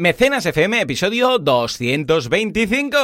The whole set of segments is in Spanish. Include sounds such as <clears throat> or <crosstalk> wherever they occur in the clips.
Mecenas FM, episodio 225.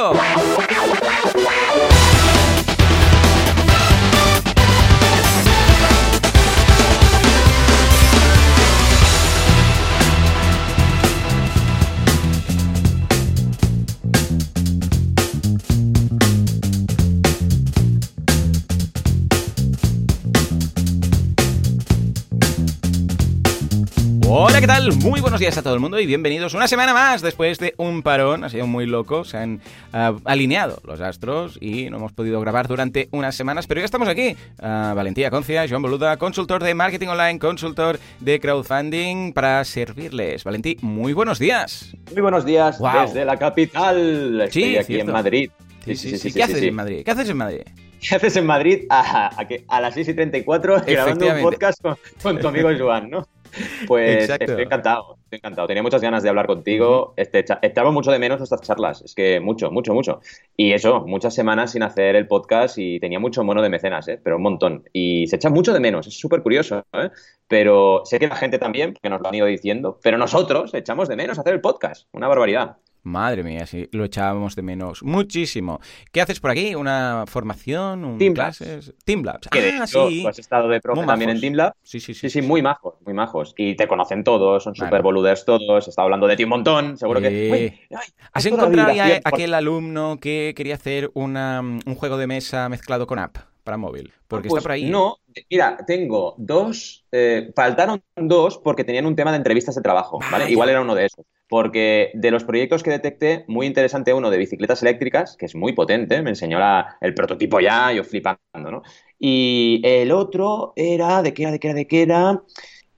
Buenos días a todo el mundo y bienvenidos una semana más después de un parón. Ha sido muy loco, se han uh, alineado los astros y no hemos podido grabar durante unas semanas, pero ya estamos aquí. Uh, Valentía Concia, Joan Boluda, consultor de marketing online, consultor de crowdfunding para servirles. Valentí, muy buenos días. Muy buenos días wow. desde la capital. Estoy sí, aquí cierto. en Madrid. Sí, sí, sí. ¿Qué haces en Madrid? ¿Qué haces en Madrid? ¿Qué haces en Madrid <laughs> a, a, a las 6 y 34 grabando un podcast con, con tu amigo Joan, ¿no? <laughs> Pues Exacto. estoy encantado, estoy encantado. Tenía muchas ganas de hablar contigo. Este, echaba mucho de menos estas charlas. Es que mucho, mucho, mucho. Y eso, muchas semanas sin hacer el podcast y tenía mucho mono de mecenas, ¿eh? pero un montón. Y se echa mucho de menos, es súper curioso. ¿eh? Pero sé que la gente también, que nos lo han ido diciendo, pero nosotros echamos de menos hacer el podcast. Una barbaridad. Madre mía, sí, lo echábamos de menos muchísimo. ¿Qué haces por aquí? ¿Una formación? Un Team clases? Team Labs. Que ah, hecho, sí. has estado de profe Muy también majos. en Team. Sí, sí, sí. Sí, sí, muy majos, muy majos. Y te conocen todos, son Vale. súper boluders todos. He estado hablando de ti un montón, seguro que. Sí. Uy, ay, ¿Has encontrado ya por- aquel alumno que quería hacer una, un juego de mesa mezclado con app para móvil? Porque Pues está por ahí. No, mira, tengo dos. eh, faltaron dos porque tenían un tema de entrevistas de trabajo, ¿vale? Igual era uno de esos. Porque de los proyectos que detecté, muy interesante uno de bicicletas eléctricas, que es muy potente, me enseñó la- el prototipo ya, yo flipando, ¿no? Y el otro era, ¿de qué era, de qué era, de qué era?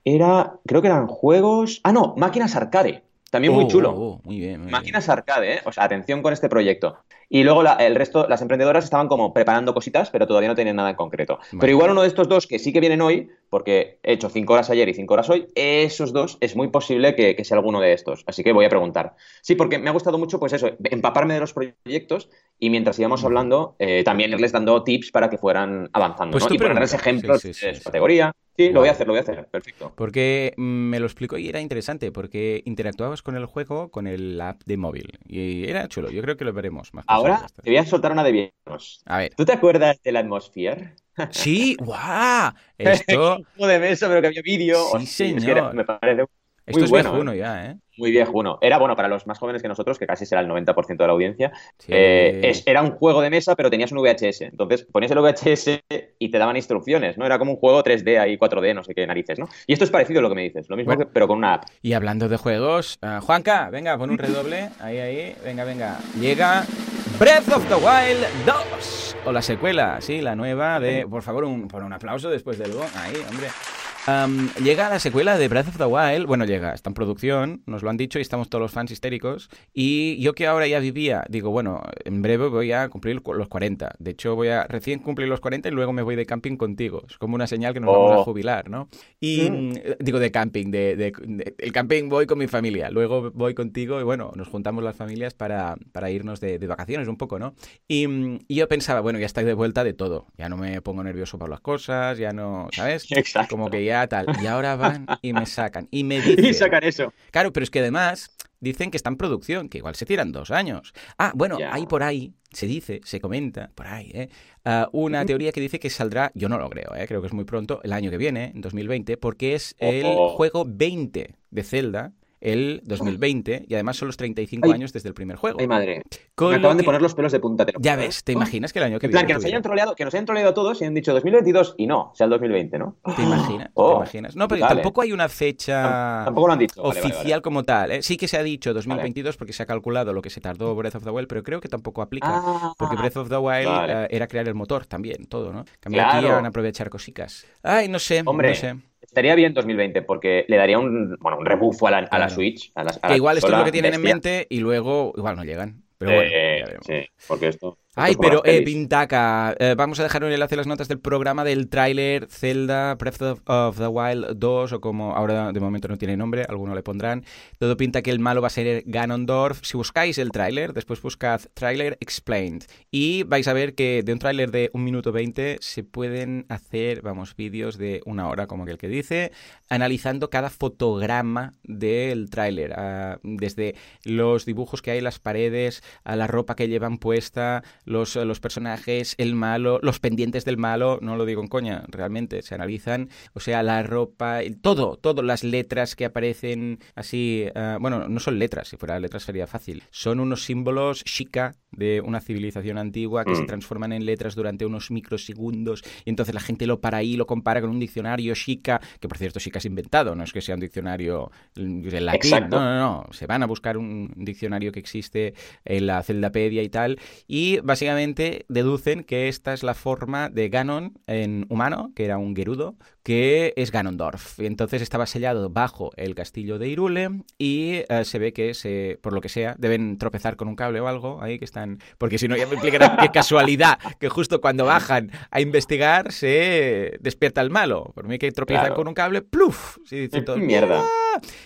Era, creo que eran juegos. Ah, no, máquinas arcade. También muy Oh, chulo. oh, oh, muy bien, muy Máquinas arcade, ¿eh? O sea, atención con este proyecto. Y luego la- el resto, las emprendedoras estaban como preparando cositas, pero todavía no tenían nada en concreto. Vale. Pero igual uno de estos dos que sí que vienen hoy, porque he hecho cinco horas ayer y cinco horas hoy, esos dos es muy posible que, que sea alguno de estos. Así que voy a preguntar. Sí, porque me ha gustado mucho, pues eso, empaparme de los proyectos y mientras íbamos hablando, eh, también irles dando tips para que fueran avanzando, Pues ¿no? Y ponerles ejemplos Sí, sí, sí, de su categoría. Sí, lo voy a hacer, lo voy a hacer. Perfecto. Porque mm, me lo explicó y era interesante, porque interactuabas con el juego con el app de móvil. Y era chulo, yo creo que lo veremos más. de Ahora te voy a soltar una de viejos. A ver. ¿Tú te acuerdas de la atmósfera? Sí, <laughs> guau. Esto, de mesa, pero que había vídeo. Sí, Hostia, es que señor. era- me parece esto es bueno, viejuno ¿eh? ya, ¿eh? muy viejuno. Era bueno para los más jóvenes que nosotros, que casi será el 90% de la audiencia. Sí. Eh, es- era un juego de mesa, pero tenías un VHS. Entonces ponías el VHS y te daban instrucciones, ¿no? Era como un juego 3D ahí, 4D, no sé qué narices, ¿no? Y esto es parecido a lo que me dices, lo mismo, Bueno. que- pero con una app. Y hablando de juegos, ah, Juanca, venga, pon un redoble. Ahí, ahí, venga, venga. Llega Breath of the Wild 2. O la secuela, sí, la nueva de. Por favor, un, pon un aplauso después del. Ahí, hombre. Am, llega la secuela de Breath of the Wild. Bueno, llega, está en producción, nos lo han dicho y estamos todos los fans histéricos. Y yo que ahora ya vivía, digo, bueno, en breve voy a cumplir los 40. De hecho, voy a recién cumplir los 40 y luego me voy de camping contigo. Es como una señal que nos vamos a Oh. jubilar, ¿no? Y Mm. mm, digo de camping, de, de- de- el camping voy con mi familia, luego voy contigo y bueno, nos juntamos las familias para, para irnos de, de vacaciones un poco, ¿no? Y, y yo pensaba, bueno, ya estoy de vuelta de todo, ya no me pongo nervioso por las cosas, ya no, ¿sabes? <laughs> Exacto. Como que ya tal. Y ahora van y me sacan. Y me <laughs> dicen... Y sacar eso. Claro, pero es que además dicen que está en producción, que igual se tiran dos años. Ah, bueno, hay por ahí, se dice, se comenta, por ahí, ¿eh? Ah, una teoría que dice que saldrá, yo no lo creo, ¿eh? creo que es muy pronto, el año que viene, en 2020, porque es el juego 20 de Zelda, el 2020, y además son los 35 Ay. años desde el primer juego. Ay, madre. Con me acaban de poner los pelos de punta. te lo Ya ves. ¿te imaginas que el año que En plan, viene... que nos, hayan troleado, que nos hayan troleado todos y han dicho 2022 y no, sea el 2020, ¿no? <gasps> ¿Te imaginas? ¿Te Oh, imaginas? No, pero tampoco hay una fecha... Tampoco lo han dicho. Vale, oficial vale, vale. como tal. ¿eh? Sí que se ha dicho 2022 porque se ha calculado lo que se tardó Breath of the Wild, pero creo que tampoco aplica. Ah, Porque Breath of the Wild eh, era crear el motor también, todo, ¿no? Cambio aquí Claro. van a aprovechar cositas. Ay, no sé, Hombre, no sé. Estaría bien 2020 porque le daría un, bueno, un rebufo a la, a la. Switch. A la, a Que igual esto es lo que tienen en mente y luego igual no llegan. Pero bueno, Eh, ya sí, porque esto. Ay, pero eh, Pintaca, eh, vamos a dejar un enlace en las notas del programa del tráiler Zelda Breath of, the Wild 2 o como ahora de momento no tiene nombre, alguno le pondrán. Todo pinta que el malo va a ser Ganondorf. Si buscáis el tráiler, después buscad tráiler explained y vais a ver que de un tráiler de un minuto 20 se pueden hacer, vamos, vídeos de una hora como aquel que dice, analizando cada fotograma del tráiler, ah, desde los dibujos que hay en las paredes, a la ropa que llevan puesta, los, los personajes, el malo, los pendientes del malo, no lo digo en coña, realmente se analizan, o sea, la ropa, todo, todas las letras que aparecen así, ah, bueno, no son letras, si fuera letras sería fácil, son unos símbolos chica de una civilización antigua que se mm. transforman en letras durante unos microsegundos y entonces la gente lo para ahí, lo compara con un diccionario chica, que por cierto chica es inventado, no es que sea un diccionario en latín, no, no, no, se van a buscar un diccionario que existe en la Celdapedia y tal, y básicamente deducen que esta es la forma de Ganon en humano, que era un Gerudo, que es Ganondorf. Y entonces estaba sellado bajo el castillo de Irule y eh, se ve que, se, por lo que sea, deben tropezar con un cable o algo ahí que están... Porque si no, ya me explicarán qué <laughs> casualidad que justo cuando bajan a investigar se despierta el malo. Por mí que tropiezan con un cable, ¡pluf! Dice todo, ¡Mierda!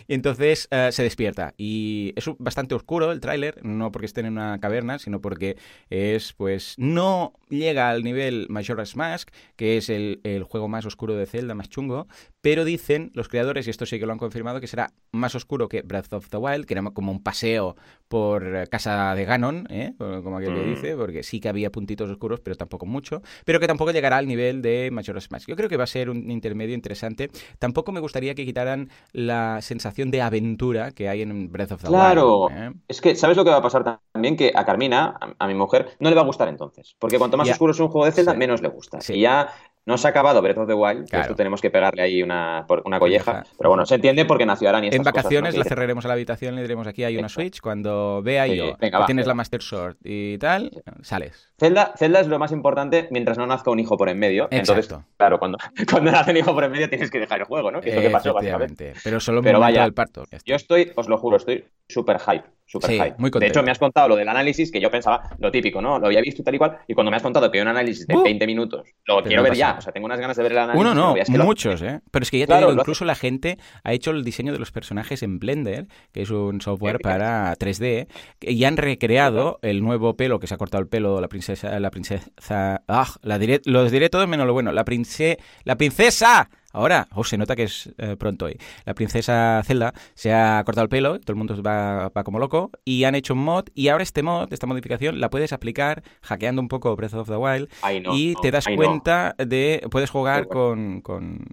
Y entonces eh, se despierta. Y es bastante oscuro el tráiler, no porque estén en una caverna, sino porque es, pues, no llega al nivel Majora's Mask, que es el, juego más oscuro de Zelda, más chungo, pero dicen los creadores, y esto sí que lo han confirmado, que será más oscuro que Breath of the Wild, que era como un paseo por casa de Ganon, ¿eh? como aquel mm. dice, porque sí que había puntitos oscuros, pero tampoco mucho, pero que tampoco llegará al nivel de Majora's Mask. Yo creo que va a ser un intermedio interesante. Tampoco me gustaría que quitaran la sensación de aventura que hay en Breath of the Wild. Claro, ¿eh? es que ¿sabes lo que va a pasar también? Que a Carmina, a, mi mujer, no le va a gustar entonces, porque cuanto más oscuro es un juego de Zelda, menos le gusta. Y ya no se ha acabado Breath of the Wild, que esto tenemos que pegarle ahí una, una colleja. Pero bueno, se entiende porque nació Arani. En vacaciones la cerraremos a la habitación, le diremos aquí hay una Switch. Cuando vea yo que tienes la Master Sword y tal, sales. Zelda, Zelda es lo más importante mientras no nazca un hijo por en medio. Entonces, claro, cuando, <laughs> cuando nace un hijo por en medio tienes que dejar el juego, ¿no? Que es lo que pasó básicamente. Pero solo Pero vaya, el parto. Yo estoy, os lo juro, estoy súper hype Super hype. Muy de hecho, me has contado lo del análisis que yo pensaba, lo típico, ¿no? Lo había visto tal y cual. Y cuando me has contado que hay un análisis de 20 uh. minutos, lo quiero ver ya. O sea, tengo unas ganas de ver el análisis. Uno no, muchos, ¿eh? Pero es que ya te digo, incluso la gente ha hecho el diseño de los personajes en Blender, que es un software para 3D, y han recreado el nuevo pelo que se ha cortado el pelo la princesa. La princesa. ¡Ah! La diré, los diré todos menos lo bueno. La, prince, la princesa Ahora, oh, se nota que es eh, pronto hoy. La princesa Zelda se ha cortado el pelo, todo el mundo va, como loco, y han hecho un mod, y ahora este mod, esta modificación, la puedes aplicar hackeando un poco Breath of the Wild, y te das cuenta de, puedes jugar con,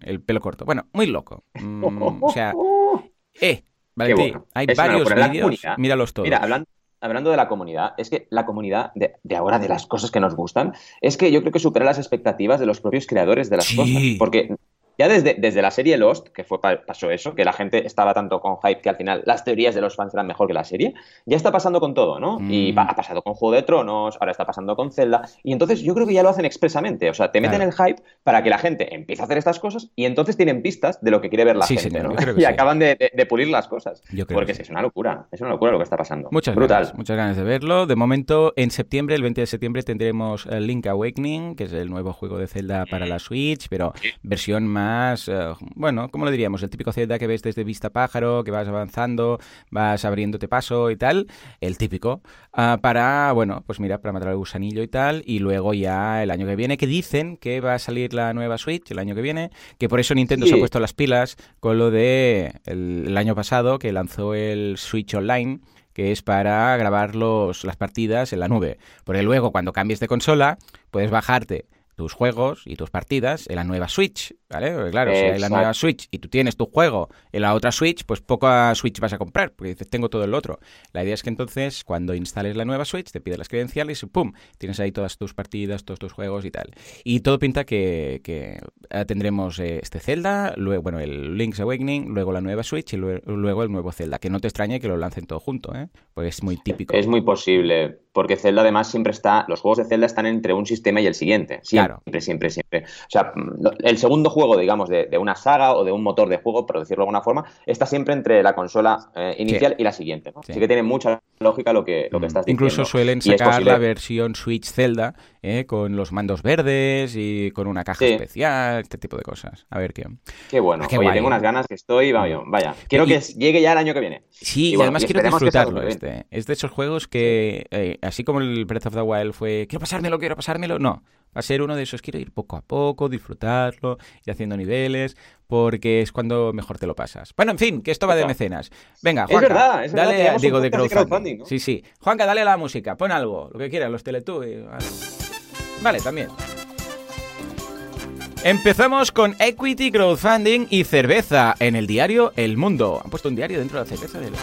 el pelo corto. Bueno, muy loco. Mm, o sea, <laughs> eh, Valentín, hay varios vídeos, míralos todos. Mira, hablando hablando de la comunidad, es que la comunidad de, ahora, de las cosas que nos gustan, es que yo creo que supera las expectativas de los propios creadores de las cosas. Porque ya desde, desde la serie Lost, que fue pasó eso, que la gente estaba tanto con hype que al final las teorías de los fans eran mejor que la serie, ya está pasando con todo, ¿no? Y mm. ha pasado con Juego de Tronos, ahora está pasando con Zelda, y entonces yo creo que ya lo hacen expresamente, o sea, te meten el hype para que la gente empiece a hacer estas cosas y entonces tienen pistas de lo que quiere ver la gente, ¿no? <laughs> Y acaban de, pulir las cosas. porque es una locura, es una locura lo que está pasando. Muchas Brutal. muchas ganas de verlo. De momento, en septiembre, el 20 de septiembre, tendremos eh, Link Awakening, que es el nuevo juego de Zelda para la Switch, pero versión más eh, bueno, ¿cómo lo diríamos? El típico Zelda que ves desde vista pájaro, que vas avanzando, vas abriéndote paso y tal, el típico, ah, para, bueno, pues mira, para matar al gusanillo y tal, y luego ya el año que viene, que dicen que va a salir la nueva Switch el año que viene, que por eso Nintendo se ha puesto las pilas con lo de el, año pasado, que lanzó el Switch Online, que es para grabar los, las partidas en la nube. Porque luego, cuando cambies de consola, puedes bajarte tus juegos y tus partidas en la nueva Switch, ¿vale? Porque claro, si hay la nueva Switch y tú tienes tu juego en la otra Switch, pues poca Switch vas a comprar, porque dices, tengo todo el otro. La idea es que entonces, cuando instales la nueva Switch, te pide las credenciales y ¡pum! Tienes ahí todas tus partidas, todos tus juegos y tal. Y todo pinta que, que eh, tendremos eh, este Zelda, luego, bueno, el Link's Awakening, luego la nueva Switch y luego el nuevo Zelda. Que no te extrañe que lo lancen todo junto, ¿eh? Porque es muy típico. Es muy posible, porque Zelda además siempre está, los juegos de Zelda están entre un sistema y el siguiente. Siempre, siempre, siempre. O sea, el segundo juego, digamos, de, una saga o de un motor de juego, por decirlo de alguna forma, está siempre entre la consola eh, inicial y la siguiente. ¿no? Así que tiene mucha lógica lo que, lo que mm. estás diciendo. Incluso suelen sacar la versión Switch Zelda eh, con los mandos verdes y con una caja especial, este tipo de cosas. A ver qué. Qué bueno. Oye, tengo unas ganas que estoy, vaya, vaya. Quiero que llegue ya el año que viene. Sí, y, además quiero disfrutarlo. Este. Es de esos juegos que, eh, así como el Breath of the Wild fue, quiero pasármelo, quiero pasármelo, no. Va a ser uno de esos, quiero ir poco a poco, disfrutarlo, y haciendo niveles, porque es cuando mejor te lo pasas. Bueno, en fin, que esto va de mecenas. Venga, Juanca, dale, digo, de crowdfunding. Sí, sí. Juanca, dale la música, pon algo, lo que quieras, los Teletubbies. Vale, también. Empezamos con Equity Crowdfunding y cerveza en el diario El Mundo. Han puesto un diario dentro de la cerveza del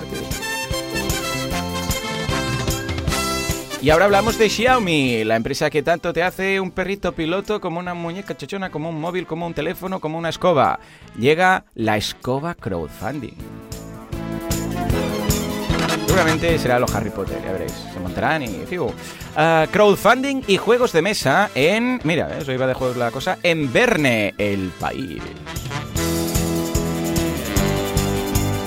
Y ahora hablamos de Xiaomi, la empresa que tanto te hace un perrito piloto como una muñeca chochona, como un móvil, como un teléfono, como una escoba. Llega la escoba crowdfunding. Seguramente será los Harry Potter, ya veréis. Se montarán y figo. Ah, crowdfunding y juegos de mesa en. Mira, eso iba de juegos la cosa. En Verne, el país.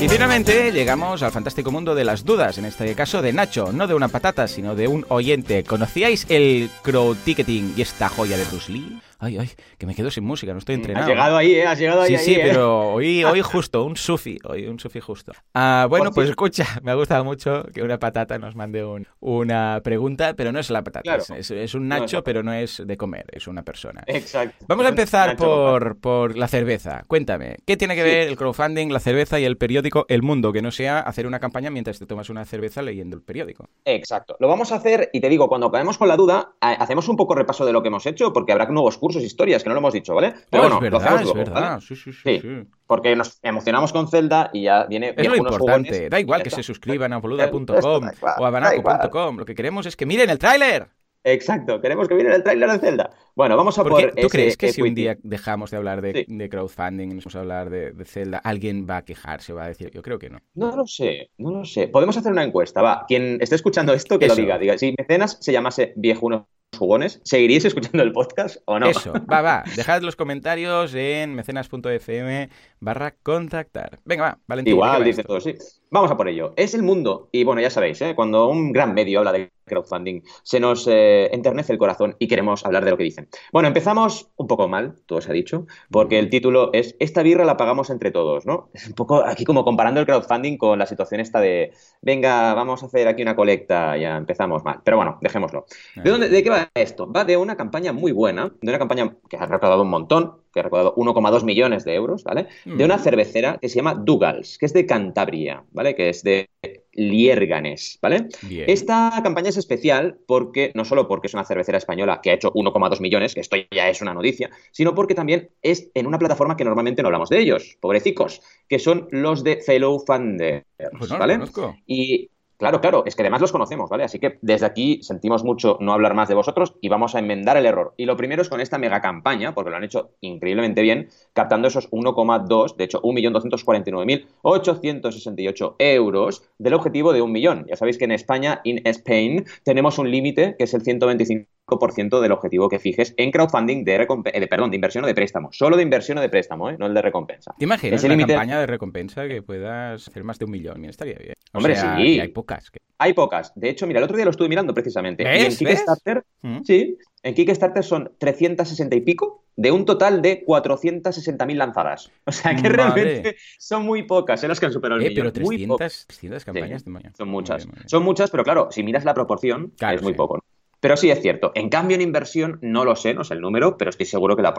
Y finalmente llegamos al fantástico mundo de las dudas, en este caso de Nacho, no de una patata, sino de un oyente. ¿Conocíais el crowd ticketing y esta joya de Bruce Lee? Ay, ay, que me quedo sin música, no estoy entrenado. Has llegado ahí, ¿eh? Has llegado ahí. Sí, sí, ¿eh? pero <laughs> hoy, hoy justo, un sufi, hoy un sufi justo. Ah, bueno, pues escucha, <laughs> me ha gustado mucho que una patata nos mande un, una pregunta, pero no es la patata, es, un nacho, pero no es de comer, es una persona. Exacto. Vamos a empezar por, por la cerveza. Cuéntame, ¿qué tiene que ver el crowdfunding, la cerveza y el periódico El Mundo? Que no sea hacer una campaña mientras te tomas una cerveza leyendo el periódico. Exacto. Lo vamos a hacer, y te digo, cuando acabemos con la duda, hacemos un poco repaso de lo que hemos hecho, porque habrá nuevos cursos, historias, que no lo hemos dicho, ¿vale? Pero bueno, es verdad, es verdad. Sí, sí, sí, Porque nos emocionamos con Zelda y ya viene. Es lo importante. Da igual que se suscriban a boluda.com o a banaco.com. Lo que queremos es que miren el tráiler. Exacto, queremos que miren el tráiler de Zelda. Bueno, vamos a por. ¿Tú crees que si un día dejamos de hablar de, crowdfunding y nos vamos a hablar de, Zelda, alguien va a quejarse, va a decir? Yo creo que no. No lo sé, no lo sé. Podemos hacer una encuesta, va. Quien esté escuchando esto, que lo diga. Diga, si Mecenas se llamase Viejuno jugones, ¿seguiríais escuchando el podcast o no? Eso, va, va. Dejad los comentarios en mecenas.fm barra contactar. Venga, va, Valentín. Igual, dice todo, sí. Vamos a por ello. Es el mundo, y bueno, ya sabéis, ¿eh? cuando un gran medio habla de crowdfunding, se nos eh, enternece el corazón y queremos hablar de lo que dicen. Bueno, empezamos un poco mal, todo se ha dicho, porque el título es Esta birra la pagamos entre todos, ¿no? Es un poco aquí como comparando el crowdfunding con la situación esta de, venga, vamos a hacer aquí una colecta, ya empezamos mal. Pero bueno, dejémoslo. ¿De, dónde, ¿De qué va esto? Va de una campaña muy buena, de una campaña que ha recaudado un montón, que ha recaudado 1,2 millones de euros, ¿vale? De una cervecera que se llama Dugals, que es de Cantabria, ¿vale? Que es de Liérganes, ¿vale? Esta campaña es especial porque, no solo porque es una cervecera española que ha hecho 1,2 millones, que esto ya es una noticia, sino porque también es en una plataforma que normalmente no hablamos de ellos, pobrecicos, que son los de Fellow Funders, pues ¿vale? Y Claro, claro, es que además los conocemos, ¿vale? Así que desde aquí sentimos mucho no hablar más de vosotros y vamos a enmendar el error. Y lo primero es con esta mega campaña, porque lo han hecho increíblemente bien, captando esos 1,2, de hecho 1.249.868 euros del objetivo de un millón. Ya sabéis que en España, in Spain, tenemos un límite que es el 125 del objetivo que fijes en crowdfunding de, eh, perdón, de inversión o de préstamo. Solo de inversión o de préstamo, ¿eh? no el de recompensa. ¿Te imaginas una campaña de recompensa que puedas hacer más de un millón? Estaría bien. Hombre, sí. hay pocas. Hay pocas. De hecho, mira, el otro día lo estuve mirando precisamente. Y en Kickstarter, mm. sí, en Kickstarter son 360 y pico de un total de 460.000 lanzadas. <laughs> O sea que realmente son muy pocas, en las que han superado el eh, Pero 300, 300 campañas de Son muchas. Son muchas, pero claro, si miras la proporción, es muy poco. ¿no? Pero sí es cierto. En cambio, en inversión no lo sé, no sé el número, pero estoy seguro que la,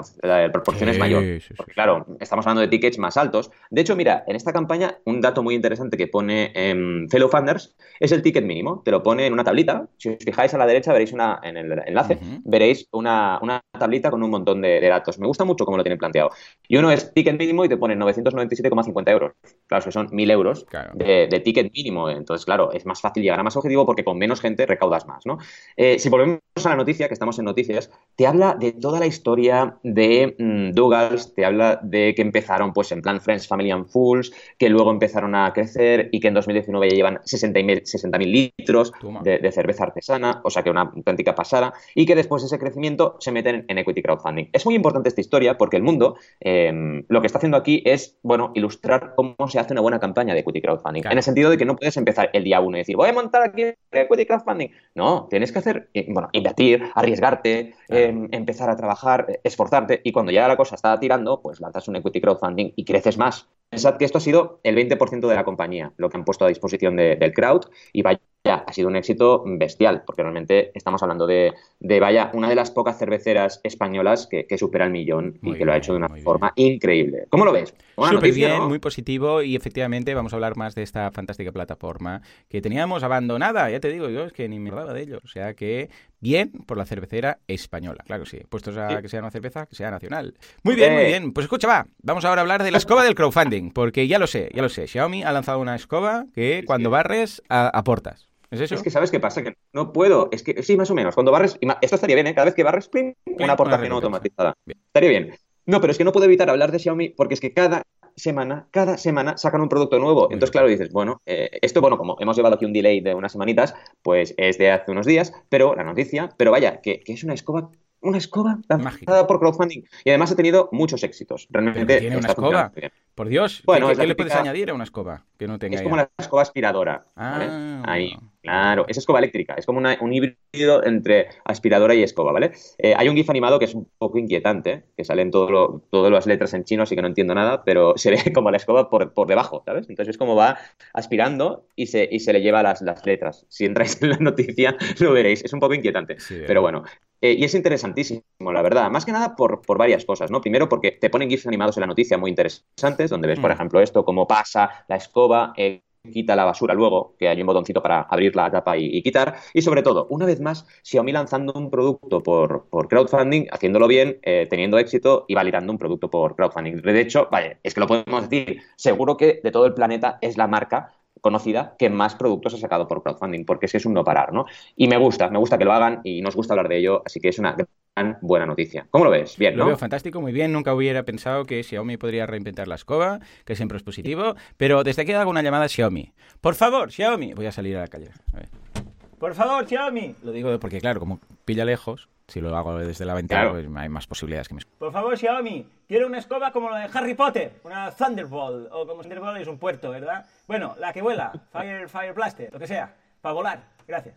proporción es mayor. Porque, claro, estamos hablando de tickets más altos. De hecho, mira, en esta campaña, un dato muy interesante que pone en Fellow Funders es el ticket mínimo. Te lo pone en una tablita. Si os fijáis a la derecha, veréis una, en el enlace, veréis una, tablita con un montón de, datos. Me gusta mucho cómo lo tienen planteado. Y uno es ticket mínimo y te pone 997,50 euros. Claro, que son 1.000 euros de, ticket mínimo. Entonces, claro, es más fácil llegar a más objetivo porque con menos gente recaudas más, ¿no? Eh, si volvemos a la noticia, que estamos en noticias, te habla de toda la historia de mm, Dougals, te habla de que empezaron pues en plan Friends, Family and Fools, que luego empezaron a crecer y que en 2019 ya llevan 60.000 60 litros de, de, cerveza artesana, o sea que una auténtica pasada, y que después de ese crecimiento se meten en equity crowdfunding. Es muy importante esta historia porque el mundo eh, lo que está haciendo aquí es, bueno, ilustrar cómo se hace una buena campaña de equity crowdfunding, claro. en el sentido de que no puedes empezar el día uno y decir, voy a montar aquí equity crowdfunding. No, tienes que hacer, bueno, invertir, arriesgarte, claro. eh, empezar a trabajar, esforzarte, y cuando ya la cosa está tirando, pues lanzas un equity crowdfunding y creces más. Pensad que esto ha sido el 20% de la compañía, lo que han puesto a disposición de, del crowd, y vaya, ha sido un éxito bestial, porque realmente estamos hablando de, de vaya, una de las pocas cerveceras españolas que, que supera el millón muy y que bien, lo ha hecho de una forma bien. increíble. ¿Cómo lo ves? Súper noticia, bien, ¿no? muy positivo, y efectivamente vamos a hablar más de esta fantástica plataforma que teníamos abandonada, ya te digo yo, es que ni me hablaba de ello, o sea que bien por la cervecera española, claro que sí, puestos a sí. que sea una cerveza, que sea nacional. Muy bien, muy bien, pues escucha, va, vamos ahora a hablar de la escoba del crowdfunding, porque ya lo sé, ya lo sé, Xiaomi ha lanzado una escoba que cuando barres a, aportas. ¿Es eso? Es que sabes qué pasa, que no puedo. Es que sí, más o menos. Cuando barres, esto estaría bien, ¿eh? Cada vez que barres, plim, una aportación automatizada. Bien. Estaría bien. No, pero es que no puedo evitar hablar de Xiaomi porque es que cada semana, cada semana sacan un producto nuevo. Entonces, claro, dices, bueno, eh, esto, bueno, como hemos llevado aquí un delay de unas semanitas, pues es de hace unos días, pero la noticia, pero vaya, que, que es una escoba una escoba lanzada por crowdfunding. Y además ha tenido muchos éxitos. Realmente tiene una escoba. Por Dios, bueno, ¿qué, ¿qué le puedes añadir a una escoba que no tenga Es como una escoba aspiradora. ¿vale? Ah, Ahí, claro. Es escoba eléctrica. Es como una, un híbrido entre aspiradora y escoba, ¿vale? Eh, hay un GIF animado que es un poco inquietante, que salen todo lo, todas las letras en chino, así que no entiendo nada, pero <laughs> se ve como la escoba por, por debajo, ¿sabes? Entonces es como va aspirando y se, y se le lleva las, las letras. Si entráis en la noticia, <laughs> lo veréis. Es un poco inquietante. Sí, pero bueno. Eh, y es interesantísimo, la verdad. Más que nada por, por, varias cosas, ¿no? Primero porque te ponen GIFs animados en la noticia muy interesantes, donde ves, por mm. ejemplo, esto, cómo pasa la escoba, eh, quita la basura luego, que hay un botoncito para abrir la tapa y, y, quitar. Y sobre todo, una vez más, Xiaomi lanzando un producto por, por crowdfunding, haciéndolo bien, eh, teniendo éxito y validando un producto por crowdfunding. De hecho, vaya, es que lo podemos decir, seguro que de todo el planeta es la marca conocida que más productos ha sacado por crowdfunding, porque es que es un no parar, ¿no? Y me gusta, me gusta que lo hagan y nos gusta hablar de ello, así que es una gran buena noticia. ¿Cómo lo ves? Bien, ¿no? Lo veo fantástico, muy bien. Nunca hubiera pensado que Xiaomi podría reinventar la escoba, que siempre es positivo, pero desde aquí hago una llamada a Xiaomi. Por favor, Xiaomi. Voy a salir a la calle. A ver. Por favor, Xiaomi. Lo digo porque, claro, como pilla lejos, si lo hago desde la ventana, claro. pues hay más posibilidades que me Por favor, Xiaomi, quiero una escoba como la de Harry Potter, una Thunderbolt, o como Thunderbolt es un puerto, ¿verdad? Bueno, la que vuela, Fire, Fire Blaster, lo que sea, para volar. Gracias.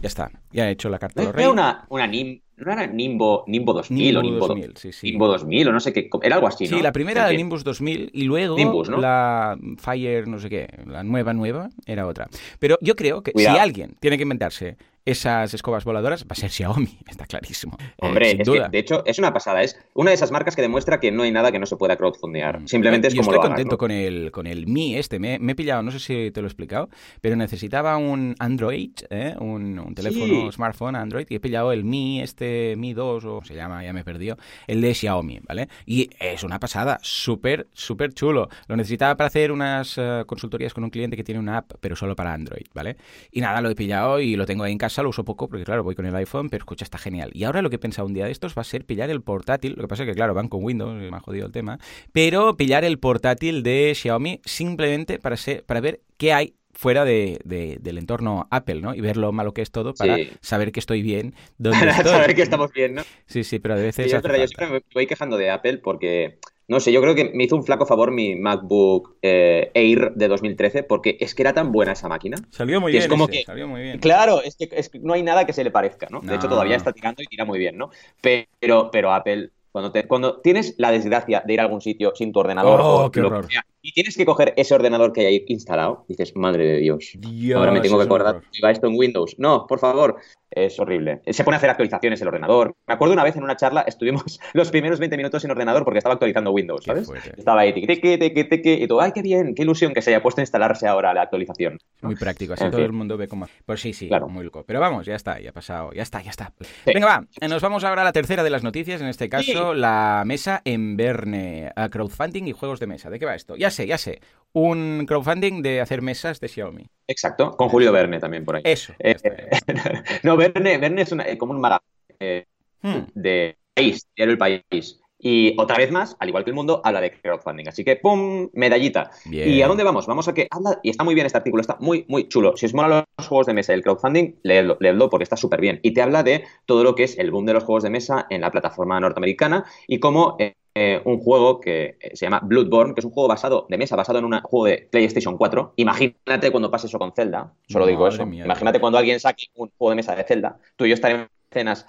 Ya está, ya he hecho la carta de los reyes. Una, una NIM, ¿No era Nimbo, Nimbo 2000 Nimbo o Nimbo 2000? Sí, sí. Nimbo 2000 o no sé qué, era algo así, ¿no? Sí, la primera era Nimbus 2000 y luego Nimbus, ¿no? la Fire, no sé qué, la nueva, nueva, era otra. Pero yo creo que Cuidado. si alguien tiene que inventarse esas escobas voladoras va a ser Xiaomi, <laughs> está clarísimo. Hombre, eh, es que, de hecho, es una pasada. Es una de esas marcas que demuestra que no hay nada que no se pueda crowdfundear. Simplemente es Yo como estoy lo hagas, contento ¿no? con, el, con el Mi este. Me, me, he pillado, no sé si te lo he explicado, pero necesitaba un Android, ¿eh? un, un, teléfono sí. smartphone Android, y he pillado el Mi, este Mi 2, o se llama, ya me he perdido, el de Xiaomi, ¿vale? Y es una pasada, súper, súper chulo. Lo necesitaba para hacer unas uh, consultorías con un cliente que tiene una app, pero solo para Android, ¿vale? Y nada, lo he pillado y lo tengo ahí en casa, lo uso poco, porque claro, voy con el iPhone, pero escucha, está genial. Y ahora lo que he pensado un día de estos va a ser pillar el portátil, lo que pasa es que claro, van con Windows, me ha jodido el tema, pero pillar el portátil de Xiaomi simplemente para, ser, para ver qué hay fuera de, de, del entorno Apple, ¿no? Y ver lo malo que es todo para sí. saber que estoy bien. <laughs> Donde para estoy. saber que estamos bien, ¿no? Sí, sí, pero a veces... Sí, verdad, yo siempre me voy quejando de Apple porque no sé, yo creo que me hizo un flaco favor mi MacBook eh, Air de 2013 porque es que era tan buena esa máquina. Salió muy bien. Es como ese, que, salió muy bien. Claro, es que, es que, no hay nada que se le parezca, ¿no? no. De hecho, todavía está tirando y tira muy bien, ¿no? Pero, pero Apple, cuando, te, cuando tienes la desgracia de ir a algún sitio sin tu ordenador oh, o qué lo horror. que sea, y tienes que coger ese ordenador que hay ahí instalado, dices, madre de Dios, Dios ahora me tengo que acordar que va esto en Windows. No, por favor, es horrible. Se pone a hacer actualizaciones el ordenador. Me acuerdo una vez en una charla, <laughs> estuvimos los primeros 20 minutos sin ordenador porque estaba actualizando Windows, ¿sabes? Estaba ahí, tiqui, tiqui, tiqui, tiqui, y todo, ay, qué bien, qué ilusión que se haya puesto a instalarse ahora la actualización. Muy práctico, así en todo fin. el mundo ve cómo... Pues sí, sí, claro. muy loco. Pero vamos, ya está, ya ha pasado, ya está, ya está. Sí. Venga, va, nos vamos ahora a la tercera de las noticias, en este caso, sí. la mesa en Verne, a crowdfunding y juegos de mesa. ¿De qué va esto? Ya sé, ya sé. Un crowdfunding de hacer mesas de Xiaomi. Exacto, con Julio Verne también por ahí. Eso. Eh, ya <laughs> no, Verne, Verne es una- eh, como un magazine eh, Hmm. de país, diario El País. Y otra vez más, al igual que el mundo, habla de crowdfunding. Así que, ¡pum! Medallita. Bien. ¿Y a dónde vamos? Vamos a que habla, y está muy bien este artículo, está muy, muy chulo. Si os molan los juegos de mesa y el crowdfunding, leedlo, leedlo porque está súper bien. Y te habla de todo lo que es el boom de los juegos de mesa en la plataforma norteamericana y cómo eh, eh, un juego que eh, se llama Bloodborne, que es un juego basado de mesa, basado en un juego de PlayStation 4. Imagínate cuando pase eso con Zelda, solo digo eso. mía. Imagínate cuando alguien saque un juego de mesa de Zelda, tú y yo estaremos cenas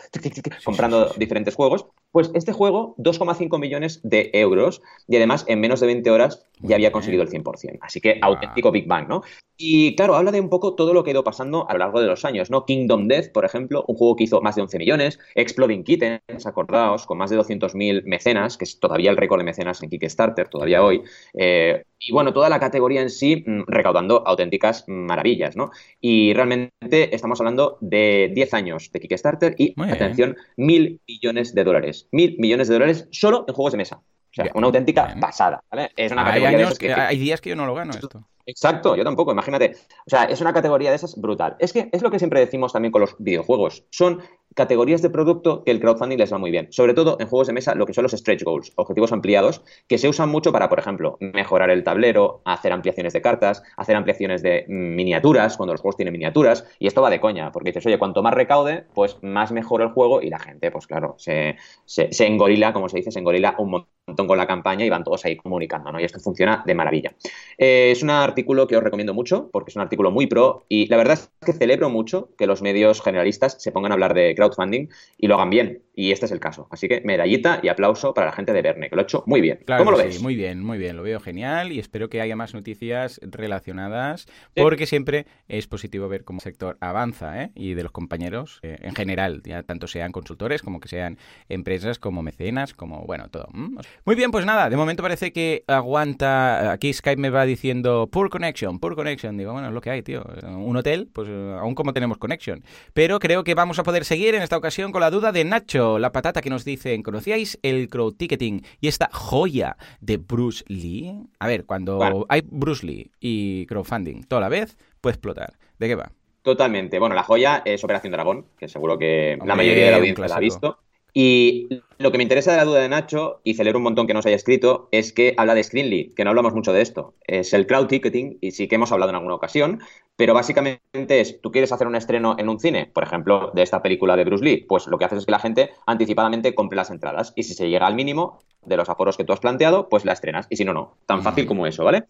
comprando sí, sí. diferentes juegos. Pues este juego, 2,5 millones de euros y además en menos de 20 horas ya había conseguido el 100%. Así que Wow. auténtico Big Bang, ¿no? Y claro, habla de un poco todo lo que ha ido pasando a lo largo de los años, ¿no? Kingdom Death, por ejemplo, un juego que hizo más de 11 millones, Exploding Kittens, acordaos, con más de 200.000 mecenas, que es todavía el récord de mecenas en Kickstarter, todavía hoy. Eh, y bueno, toda la categoría en sí mm, recaudando auténticas maravillas, ¿no? Y realmente estamos hablando de 10 años de Kickstarter y, Muy atención, mil millones de dólares. Mil millones de dólares solo en juegos de mesa. O sea, Bien, una auténtica bien. pasada, ¿vale? Es una Hay, de que- hay días que yo no lo gano esto. Exacto, yo tampoco, imagínate. O sea, es una categoría de esas brutal. Es que es lo que siempre decimos también con los videojuegos. Son categorías de producto que el crowdfunding les va muy bien. Sobre todo en juegos de mesa, lo que son los stretch goals, objetivos ampliados, que se usan mucho para, por ejemplo, mejorar el tablero, hacer ampliaciones de cartas, hacer ampliaciones de miniaturas, cuando los juegos tienen miniaturas. Y esto va de coña, porque dices, oye, cuanto más recaude, pues más mejora el juego y la gente, pues claro, se, se, se engorila, como se dice, se engorila un montón con la campaña y van todos ahí comunicando, ¿no? Y esto funciona de maravilla. Eh, es un artículo que os recomiendo mucho porque es un artículo muy pro y la verdad es que celebro mucho que los medios generalistas se pongan a hablar de crowdfunding y lo hagan bien. Y este es el caso. Así que medallita y aplauso para la gente de Verne, que lo ha hecho muy bien. Claro ¿Cómo lo ves? muy bien, muy bien. Lo veo genial y espero que haya más noticias relacionadas porque siempre es positivo ver cómo el sector avanza ¿eh? y de los compañeros eh, en general, ya tanto sean consultores como que sean empresas como mecenas, como bueno, todo. ¿m? Muy bien, pues nada, de momento parece que aguanta. Aquí Skype me va diciendo poor connection, poor connection. Digo, bueno, es lo que hay, tío. Un hotel, pues eh, aún como tenemos connection. Pero creo que vamos a poder seguir en esta ocasión con la duda de Nacho, la patata que nos dicen, ¿conocíais el crowd ticketing y esta joya de Bruce Lee? A ver, cuando Bueno. hay Bruce Lee y crowdfunding toda la vez, puede explotar. ¿De qué va? Totalmente. Bueno, la joya es Operación Dragón, que seguro que la mayoría de la audiencia la ha visto. Y lo que me interesa de la duda de Nacho, y celebro un montón que nos haya escrito, es que habla de Screenly, que no hablamos mucho de esto. Es el crowd ticketing, y sí que hemos hablado en alguna ocasión, pero básicamente es, tú quieres hacer un estreno en un cine, por ejemplo, de esta película de Bruce Lee, pues lo que haces es que la gente anticipadamente compre las entradas, y si se llega al mínimo de los aforos que tú has planteado, pues la estrenas, y si no, no. Tan fácil como eso, ¿vale?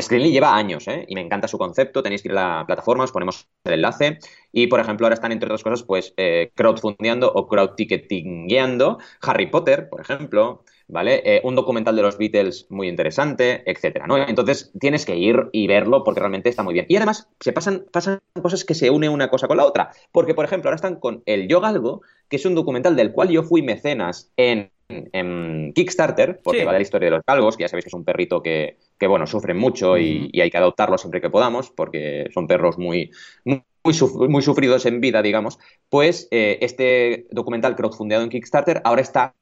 Screenly lleva años, ¿eh? Y me encanta su concepto, tenéis que ir a la plataforma, os ponemos el enlace, y por ejemplo ahora están entre otras cosas, pues eh, crowdfundeando o crowdticketingueando Harry Potter, por ejemplo, ¿vale? Eh, un documental de los Beatles muy interesante, etcétera, ¿no? Entonces tienes que ir y verlo porque realmente está muy bien. Y además se pasan, pasan cosas que se une una cosa con la otra, porque por ejemplo ahora están con el Yo Galgo, que es un documental del cual yo fui mecenas en en Kickstarter, porque Sí. va de la historia de los galgos, que ya sabéis que es un perrito que, que bueno, sufren mucho y, hay que adoptarlo siempre que podamos, porque son perros muy, muy, muy sufridos en vida, digamos. Pues eh, este documental crowdfundeado en Kickstarter ahora está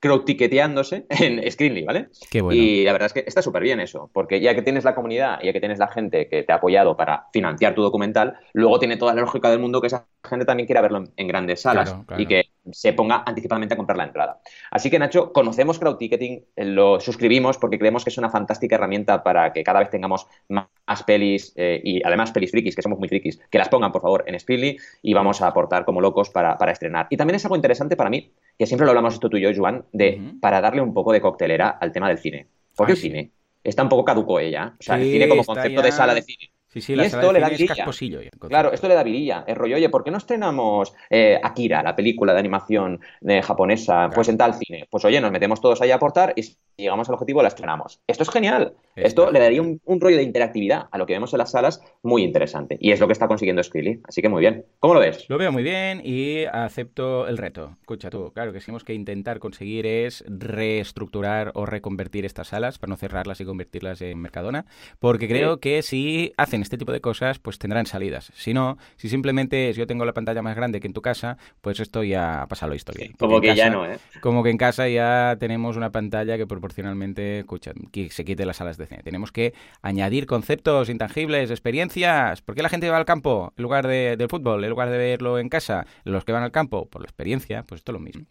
crowdtiqueteándose <laughs> en Screenly, ¿vale? Qué bueno. Y la verdad es que está súper bien eso, porque ya que tienes la comunidad, ya que tienes la gente que te ha apoyado para financiar tu documental, luego tiene toda la lógica del mundo que esa gente también quiera verlo en, en grandes salas Claro, claro. y que se ponga anticipadamente a comprar la entrada. Así que, Nacho, conocemos crowd ticketing, eh, lo suscribimos porque creemos que es una fantástica herramienta para que cada vez tengamos más, más pelis eh, y además pelis frikis, que somos muy frikis, que las pongan, por favor, en Speedly y vamos a aportar como locos para, para estrenar. Y también es algo interesante para mí, que siempre lo hablamos esto tú y yo, Joan, de para darle un poco de coctelera al tema del cine. Porque el cine está un poco caduco ella. O sea, el cine como concepto ya- de sala de cine. Sí, sí, y la esto le da el Claro, esto le da vidilla. Es rollo, oye, ¿por qué no estrenamos eh, Akira, la película de animación eh, japonesa, pues en tal cine? Pues oye, nos metemos todos ahí a aportar y si llegamos al objetivo la estrenamos. Esto es genial. Esto le daría un, un rollo de interactividad a lo que vemos en las salas muy interesante. Y es lo que está consiguiendo Skrill. Así que muy bien. ¿Cómo lo ves? Lo veo muy bien y acepto el reto. Escucha tú, claro que tenemos que intentar conseguir es reestructurar o reconvertir estas salas para no cerrarlas y convertirlas en Mercadona, porque creo que si hacen hacen este tipo de cosas, pues tendrán salidas. Si no, si simplemente yo tengo la pantalla más grande que en tu casa, pues esto ya ha pasado la historia. como que ya no, ¿eh? Como que en casa ya tenemos una pantalla que proporcionalmente, escucha, que se quite las salas de cine. Tenemos que añadir conceptos intangibles, experiencias. ¿Por qué la gente va al campo en lugar de, del fútbol, en lugar de verlo en casa? Los que van al campo, por la experiencia, pues esto es lo mismo.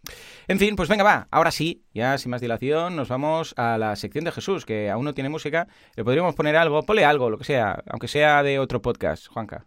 En fin, pues venga, va. Ahora sí, ya sin más dilación, nos vamos a la sección de Jesús, que aún no tiene música. Le podríamos poner algo, ponle algo, lo que sea, aunque sea de otro podcast, Juanca.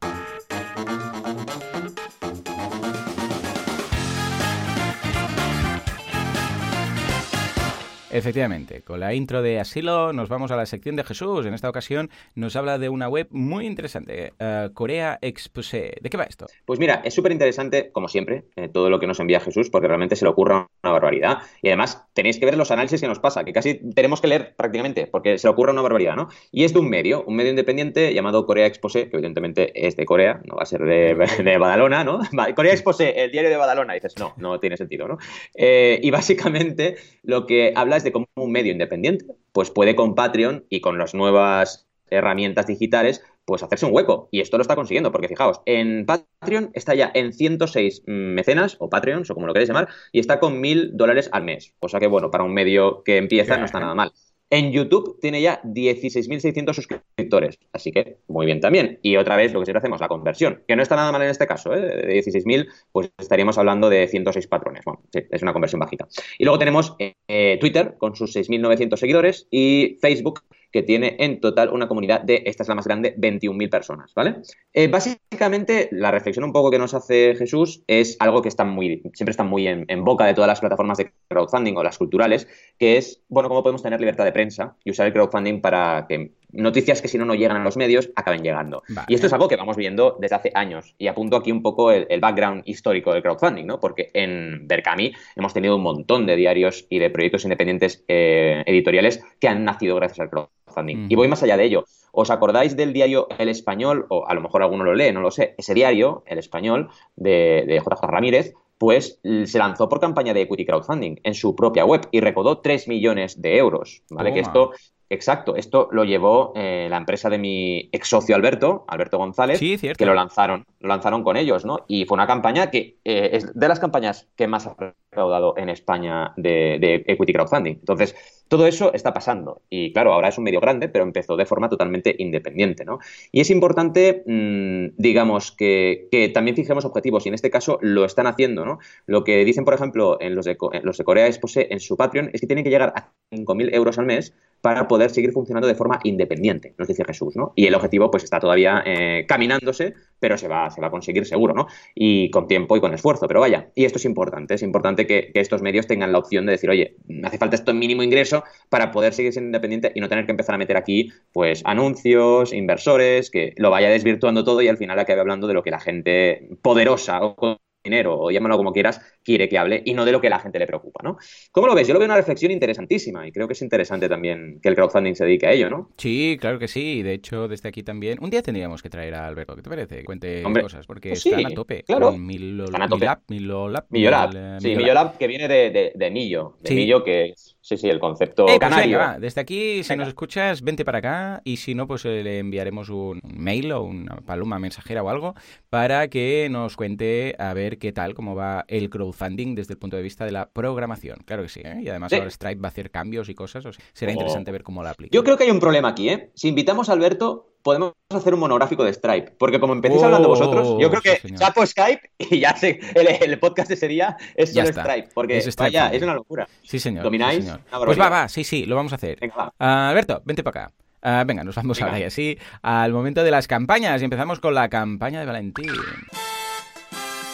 Efectivamente, con la intro de Asilo nos vamos a la sección de Jesús. En esta ocasión nos habla de una web muy interesante, uh, Corea Expose. ¿De qué va esto? Pues mira, es súper interesante, como siempre, eh, todo lo que nos envía Jesús, porque realmente se le ocurre una barbaridad. Y además tenéis que ver los análisis que nos pasa, que casi tenemos que leer prácticamente, porque se le ocurre una barbaridad, ¿no? Y es de un medio, un medio independiente llamado Corea Expose, que evidentemente es de Corea, no va a ser de, <laughs> de Badalona, ¿no? <laughs> Corea Expose, el diario de Badalona. Y dices, no, no tiene sentido, ¿no? Eh, y básicamente lo que habla es de cómo un medio independiente pues puede con Patreon y con las nuevas herramientas digitales pues hacerse un hueco. Y esto lo está consiguiendo, porque fijaos, en Patreon está ya en 106 mecenas, o Patreons, o como lo queréis llamar, y está con mil dólares al mes. O sea que, bueno, para un medio que empieza no está nada mal. En YouTube tiene ya 16.600 suscriptores, así que muy bien también. Y otra vez lo que siempre hacemos, la conversión, que no está nada mal en este caso, ¿eh? de 16.000, pues estaríamos hablando de 106 patrones. Bueno, sí, es una conversión bajita. Y luego tenemos eh, Twitter con sus 6.900 seguidores y Facebook que tiene en total una comunidad de, esta es la más grande, 21.000 personas, ¿vale? Eh, básicamente, la reflexión un poco que nos hace Jesús es algo que está muy, siempre está muy en, en, boca de todas las plataformas de crowdfunding o las culturales, que es, bueno, cómo podemos tener libertad de prensa y usar el crowdfunding para que noticias que si no no llegan a los medios acaben llegando. Vale. Y esto es algo que vamos viendo desde hace años. Y apunto aquí un poco el, el, background histórico del crowdfunding, ¿no? Porque en Berkami hemos tenido un montón de diarios y de proyectos independientes eh, editoriales que han nacido gracias al crowdfunding. Mm. Y voy más allá de ello. ¿Os acordáis del diario El Español? O a lo mejor alguno lo lee, no lo sé. Ese diario, El Español, de, de JJ Ramírez, pues se lanzó por campaña de equity crowdfunding en su propia web y recaudó 3 millones de euros, ¿vale? Que esto Exacto, esto lo llevó eh, la empresa de mi ex socio Alberto, Alberto González, sí, que lo lanzaron, lo lanzaron con ellos, ¿no? Y fue una campaña que eh, es de las campañas que más ha recaudado en España de, de, equity crowdfunding. Entonces, todo eso está pasando. Y claro, ahora es un medio grande, pero empezó de forma totalmente independiente, ¿no? Y es importante, mmm, digamos, que, que, también fijemos objetivos, y en este caso lo están haciendo, ¿no? Lo que dicen, por ejemplo, en los de, en los de Corea Expose, en su Patreon, es que tienen que llegar a 5.000 euros al mes para poder seguir funcionando de forma independiente, nos dice Jesús, ¿no? Y el objetivo pues está todavía eh, caminándose, pero se va, se va a conseguir seguro, ¿no? Y con tiempo y con esfuerzo, pero vaya, y esto es importante, es importante que, estos medios tengan la opción de decir, oye, me hace falta esto mínimo ingreso para poder seguir siendo independiente y no tener que empezar a meter aquí, pues, anuncios, inversores, que lo vaya desvirtuando todo y al final acabe hablando de lo que la gente poderosa o dinero o llámalo como quieras, quiere que hable y no de lo que la gente le preocupa, ¿no? ¿Cómo lo ves? Yo lo veo una reflexión interesantísima y creo que es interesante también que el crowdfunding se dedique a ello, ¿no? Sí, claro que sí. De hecho, desde aquí también, un día tendríamos que traer a Alberto, ¿qué te parece? Cuente Hombre, cosas, porque pues están, sí, a tope claro. con Mil, están a tope. Milab, Milolab, Millolab. Mil, sí, Millolab, que viene de, de, de Millo, de Sí. Millo que es Sí, sí, el concepto Eh, pues canario. venga, va, desde aquí, si Venga. nos escuchas, vente para acá y si no, pues eh, le enviaremos un mail o una paloma mensajera o algo para que nos cuente a ver qué tal, cómo va el crowdfunding desde el punto de vista de la programación. Claro que sí, ¿eh? Y además Sí. ahora Stripe va a hacer cambios y cosas, o sea, será Oh. interesante ver cómo la aplica. Yo creo que hay un problema aquí, ¿eh? Si invitamos a Alberto, podemos hacer un monográfico de Stripe. Porque como empecéis hablando Oh, vosotros, yo creo que saco Skype y ya sé, el, el podcast de ese día es solo. Stripe. Porque Es Stripe vaya, es una locura. Sí, señor. ¿Domináis? sí, señor. Una Pues va, va, sí, sí, lo vamos a hacer. Venga, va. Ah, Alberto, vente para acá. Ah, venga, nos vamos Venga. ahora y así al momento de las campañas y empezamos con la campaña de Valentín.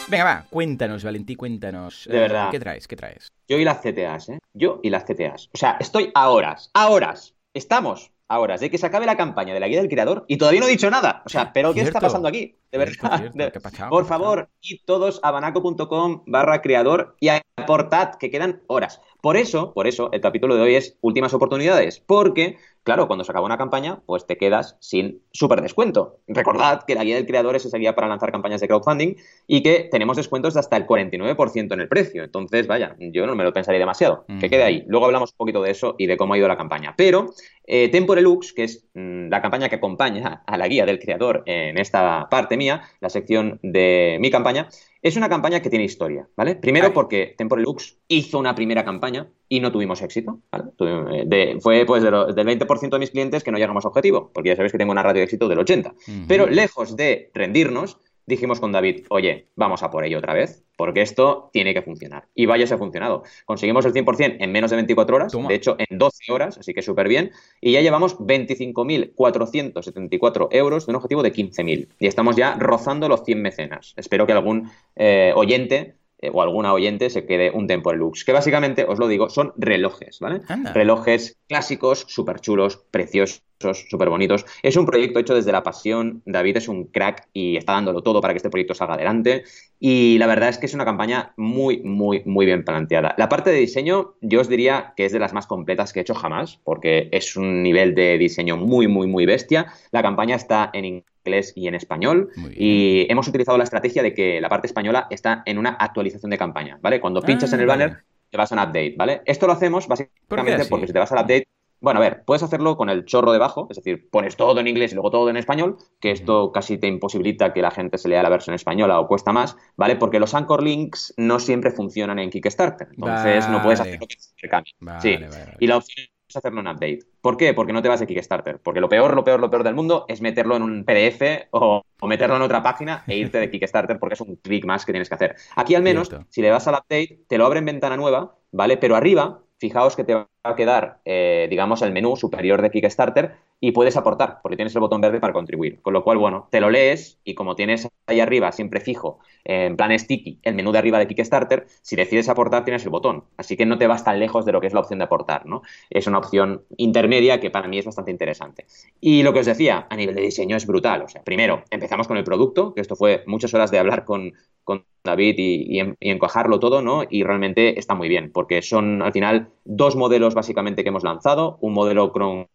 Venga, va, cuéntanos, Valentín, cuéntanos. De Eh, verdad. ¿Qué traes? ¿Qué traes? Yo y las CTAs, ¿eh? Yo y las CTAs. O sea, estoy a horas, a horas. Estamos a horas de que se acabe la campaña de la guía del creador y todavía no he dicho nada. O sea, ¿pero qué está pasando aquí? De verdad. cierto. De- ¿Qué ha pasado? Por ¿Qué ha favor, id todos a banaco.com barra creador y aportad, que quedan horas. Por eso, por eso, el capítulo de hoy es últimas oportunidades, porque claro, cuando se acaba una campaña, pues te quedas sin súper descuento. Recordad que la guía del creador es esa guía para lanzar campañas de crowdfunding y que tenemos descuentos de hasta el 49% en el precio. Entonces, vaya, yo no me lo pensaría demasiado. Que quede ahí. Luego hablamos un poquito de eso y de cómo ha ido la campaña. Pero eh, Temporelux, que es mm, la campaña que acompaña a la guía del creador en esta parte mía, la sección de mi campaña, es una campaña que tiene historia, ¿vale? Primero porque Temporelux hizo una primera campaña y no tuvimos éxito, ¿vale? Eh, fue pues del 20% de mis clientes que no llegamos a objetivo, porque ya sabéis que tengo una radio de éxito del 80%. Pero lejos de rendirnos, dijimos con David, oye, vamos a por ello otra vez, porque esto tiene que funcionar. Y vaya, se ha funcionado. Conseguimos el 100% en menos de 24 horas, de hecho en 12 horas, así que súper bien, y ya llevamos 25.474 euros de un objetivo de 15.000. Y estamos ya rozando los 100 mecenas. Espero que algún eh, oyente eh, o alguna oyente se quede un Tempo Lux, que básicamente, os lo digo, son relojes, ¿vale? Relojes clásicos, súper chulos, preciosos, súper bonitos. Es un proyecto hecho desde la pasión, David es un crack y está dándolo todo para que este proyecto salga adelante y la verdad es que es una campaña muy, muy, muy bien planteada. La parte de diseño yo os diría que es de las más completas que he hecho jamás, porque es un nivel de diseño muy, muy, muy bestia. La campaña está en inglés y en español. Y hemos utilizado la estrategia de que la parte española está en una actualización de campaña, ¿vale? Cuando pinchas en el ah, banner, te vas a un update, ¿vale? Esto lo hacemos básicamente porque si te vas al update, bueno, a ver, puedes hacerlo con el chorro debajo, es decir, pones todo en inglés y luego todo en español, que esto casi te imposibilita que la gente se lea la versión española o cuesta más, ¿vale? Porque los anchor links no siempre funcionan en Kickstarter, entonces no puedes hacerlo que se cambie. sí, y la opción hacerlo en update. ¿Por qué? Porque no te vas de Kickstarter. Porque lo peor, lo peor, lo peor del mundo es meterlo en un PDF o, meterlo en otra página e irte de Kickstarter porque es un clic más que tienes que hacer. Aquí al menos, si le vas al update, te lo abre en ventana nueva, ¿vale? Pero arriba fijaos que te va a quedar, eh, digamos, el menú superior de Kickstarter y puedes aportar, porque tienes el botón verde para contribuir. Con lo cual, bueno, te lo lees y como tienes ahí arriba, siempre fijo, en plan sticky, el menú de arriba de Kickstarter, si decides aportar tienes el botón. Así que no te vas tan lejos de lo que es la opción de aportar, ¿no? Es una opción intermedia que para mí es bastante interesante. Y lo que os decía, a nivel de diseño es brutal. O sea, primero, empezamos con el producto, que esto fue muchas horas de hablar con, con David y, y, encajarlo todo, ¿no? Y realmente está muy bien, porque son al final dos modelos básicamente que hemos lanzado, un modelo con,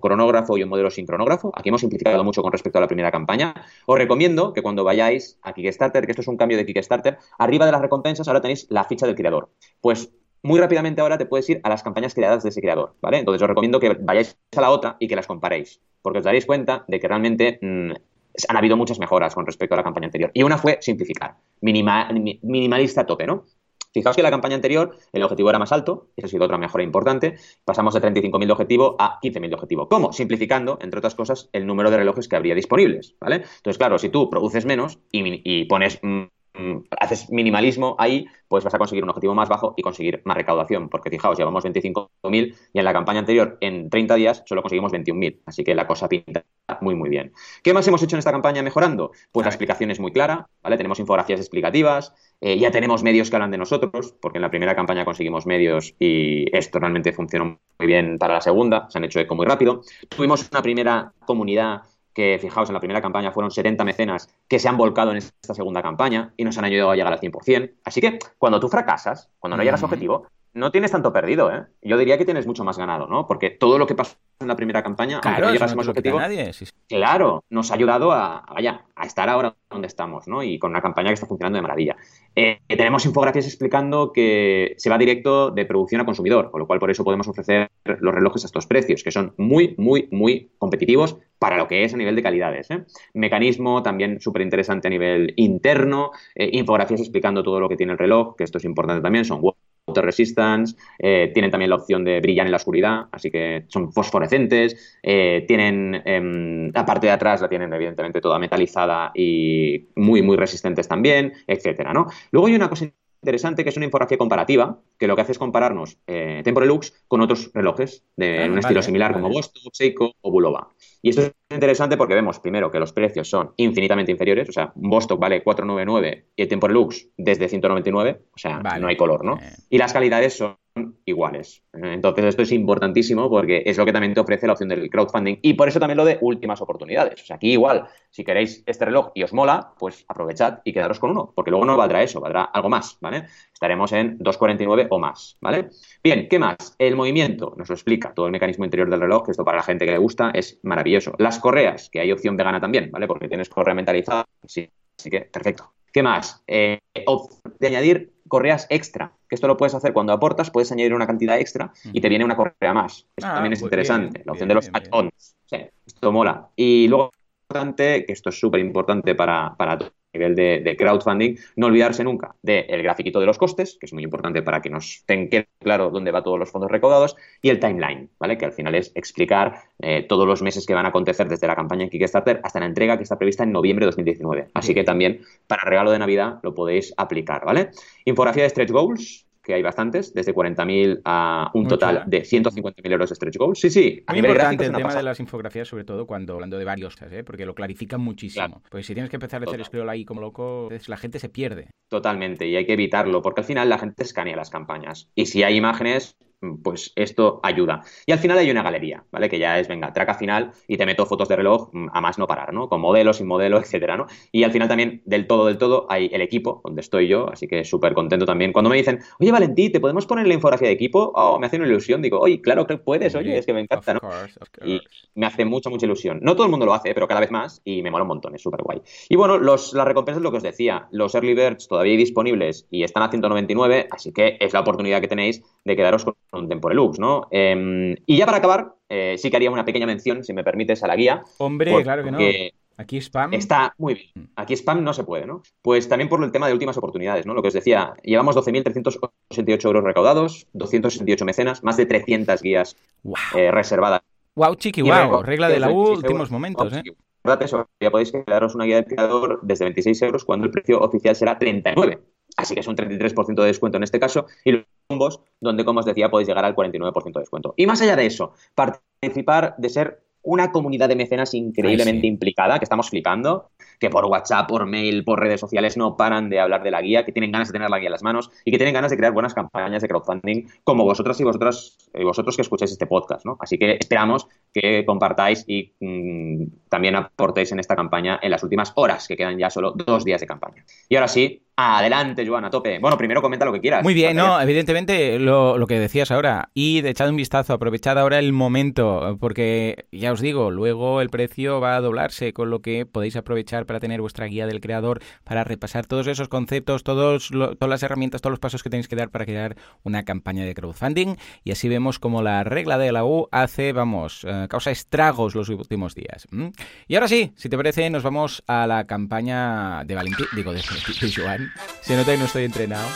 cronógrafo y un modelo sin cronógrafo. Aquí hemos simplificado mucho con respecto a la primera campaña. Os recomiendo que cuando vayáis a Kickstarter, que esto es un cambio de Kickstarter, arriba de las recompensas ahora tenéis la ficha del creador. Pues muy rápidamente ahora te puedes ir a las campañas creadas de ese creador, ¿vale? Entonces os recomiendo que vayáis a la otra y que las comparéis, porque os daréis cuenta de que realmente mm, han habido muchas mejoras con respecto a la campaña anterior. Y una fue simplificar, minimalista a tope, ¿no? Fijaos que la campaña anterior el objetivo era más alto, esa ha sido otra mejora importante. Pasamos de 35.000 de objetivo a 15.000 de objetivo. ¿Cómo? Simplificando, entre otras cosas, el número de relojes que habría disponibles, ¿vale? Entonces, claro, si tú produces menos y, pones Mm, haces minimalismo ahí, pues vas a conseguir un objetivo más bajo y conseguir más recaudación. Porque fijaos, llevamos 25.000 y en la campaña anterior, en 30 días, solo conseguimos 21.000. Así que la cosa pinta muy, muy bien. ¿Qué más hemos hecho en esta campaña mejorando? Pues la explicación es muy clara, ¿vale? Tenemos infografías explicativas, eh, ya tenemos medios que hablan de nosotros, porque en la primera campaña conseguimos medios y esto realmente funcionó muy bien para la segunda, se han hecho eco muy rápido. Tuvimos una primera comunidad que fijaos, en la primera campaña fueron 70 mecenas que se han volcado en esta segunda campaña y nos han ayudado a llegar al 100%. Así que cuando tú fracasas, cuando no llegas a objetivo, no tienes tanto perdido, ¿eh? Yo diría que tienes mucho más ganado, ¿no? Porque todo lo que pasó en la primera campaña, claro, aunque no objetivo, claro, nos ha ayudado a, vaya, a estar ahora donde estamos, ¿no? Y con una campaña que está funcionando de maravilla. Eh, tenemos infografías explicando que se va directo de producción a consumidor, con lo cual por eso podemos ofrecer los relojes a estos precios, que son muy, muy, muy competitivos para lo que es a nivel de calidades. ¿eh? Mecanismo también súper interesante a nivel interno, eh, infografías explicando todo lo que tiene el reloj, que esto es importante también, son water resistance, eh, tienen también la opción de brillar en la oscuridad, así que son fosforescentes, tienen em, la parte de atrás la tienen evidentemente toda metalizada y muy, muy resistentes también, etcétera, ¿no? Luego hay una cosa interesante que es una infografía comparativa, que lo que hace es compararnos eh, Temporelux con otros relojes de ah, un estilo similar como Vostok, Seiko o Bulova. Y esto es interesante porque vemos primero que los precios son infinitamente inferiores, o sea, Vostok vale 499 y el Temporelux desde 199, o sea, no hay color, ¿no? Y las calidades son iguales. Entonces esto es importantísimo porque es lo que también te ofrece la opción del crowdfunding y por eso también lo de últimas oportunidades. O sea, aquí igual, si queréis este reloj y os mola, pues aprovechad y quedaros con uno, porque luego no valdrá eso, valdrá algo más, ¿vale? Estaremos en 2.49 o más, ¿vale? Bien, ¿qué más? El movimiento nos lo explica todo el mecanismo interior del reloj, esto para la gente que le gusta es maravilloso. Las correas, que hay opción vegana también, ¿vale? Porque tienes correa mentalizada, sí, así que perfecto. ¿Qué más? Eh, de añadir correas extra, que esto lo puedes hacer cuando aportas, puedes añadir una cantidad extra y te viene una correa más. Esto Ah, también es muy interesante, bien, la opción bien, de los add-ons. Sí, esto mola. Y luego, importante, que esto es súper importante para, para nivel de, de crowdfunding, no olvidarse nunca del grafiquito de los costes, que es muy importante para que nos tenga quede claro dónde va todos los fondos recaudados, y el timeline, ¿vale? Que al final es explicar eh, todos los meses que van a acontecer desde la campaña en Kickstarter hasta la entrega que está prevista en noviembre de 2019. Así que también para regalo de Navidad lo podéis aplicar, ¿vale? Infografía de stretch goals, que hay bastantes, desde 40.000 a un total chula. de 150.000 euros de stretch goals. Sí, sí, a Muy nivel importante gráfico el tema de las infografías, sobre todo cuando hablando de varios, ¿eh? porque lo clarifican muchísimo. Claro. Pues si tienes que empezar a hacer scroll ahí como loco, la gente se pierde. Totalmente, y hay que evitarlo, porque al final la gente escanea las campañas. Y si hay imágenes, pues esto ayuda. Y al final hay una galería, ¿vale? Que ya es, venga, traca final y te meto fotos de reloj mm, a más no parar, ¿no? Con modelo, sin modelo, <laughs> etcétera, ¿no? Y al final también, del todo, del todo, hay el equipo, donde estoy yo, así que súper contento también. Cuando me dicen, oye, Valentí, ¿te podemos poner la infografía de equipo? Oh, me hace una ilusión. Digo, oye, claro que puedes, oye, es que me encanta, ¿no? Y me hace mucha, mucha ilusión. No todo el mundo lo hace, pero cada vez más y me mola un montón, es súper guay. Y bueno, los, las recompensas, lo que os decía, los early birds todavía hay disponibles y están a 199, así que es la oportunidad que tenéis de quedaros con un Temporelux, ¿no? Eh, y ya para acabar, eh, sí que haría una pequeña mención, si me permites, a la guía. Hombre, porque claro que no. Aquí spam. Está muy bien. Aquí spam no se puede, ¿no? Pues también por el tema de últimas oportunidades, ¿no? Lo que os decía, llevamos 12.368 euros recaudados, 268 mecenas, más de 300 guías Wow. eh, reservadas. wow, chiqui, Y wow. Regla de la U, 26 últimos momentos, Oh, ¿eh? eso, ya podéis quedaros una guía del creador desde 26 euros cuando el precio oficial será 39. Así que es un 33% de descuento en este caso. Y combos, donde, como os decía, podéis llegar al 49% de descuento. Y más allá de eso, participar de ser una comunidad de mecenas increíblemente Ay, sí. implicada, que estamos flipando, que por WhatsApp, por mail, por redes sociales no paran de hablar de la guía, que tienen ganas de tener la guía en las manos y que tienen ganas de crear buenas campañas de crowdfunding como vosotras y vosotras y vosotros que escucháis este podcast, ¿no? Así que esperamos que compartáis y mm, también aportéis en esta campaña en las últimas horas, que quedan ya solo dos días de campaña. Y ahora sí, adelante, Joan, a tope. Bueno, primero comenta lo que quieras. Muy bien, no, evidentemente lo, lo que decías ahora, y de echad un vistazo, aprovechad ahora el momento, porque ya os digo, luego el precio va a doblarse, con lo que podéis aprovechar para tener vuestra guía del creador, para repasar todos esos conceptos, todos lo- todas las herramientas, todos los pasos que tenéis que dar para crear una campaña de crowdfunding, y así vemos como la regla de la U hace, vamos, eh, causa estragos los últimos días. Y ahora sí, si te parece, nos vamos a la campaña de Valentín, digo, de, de Joan. Se nota que no estoy entrenado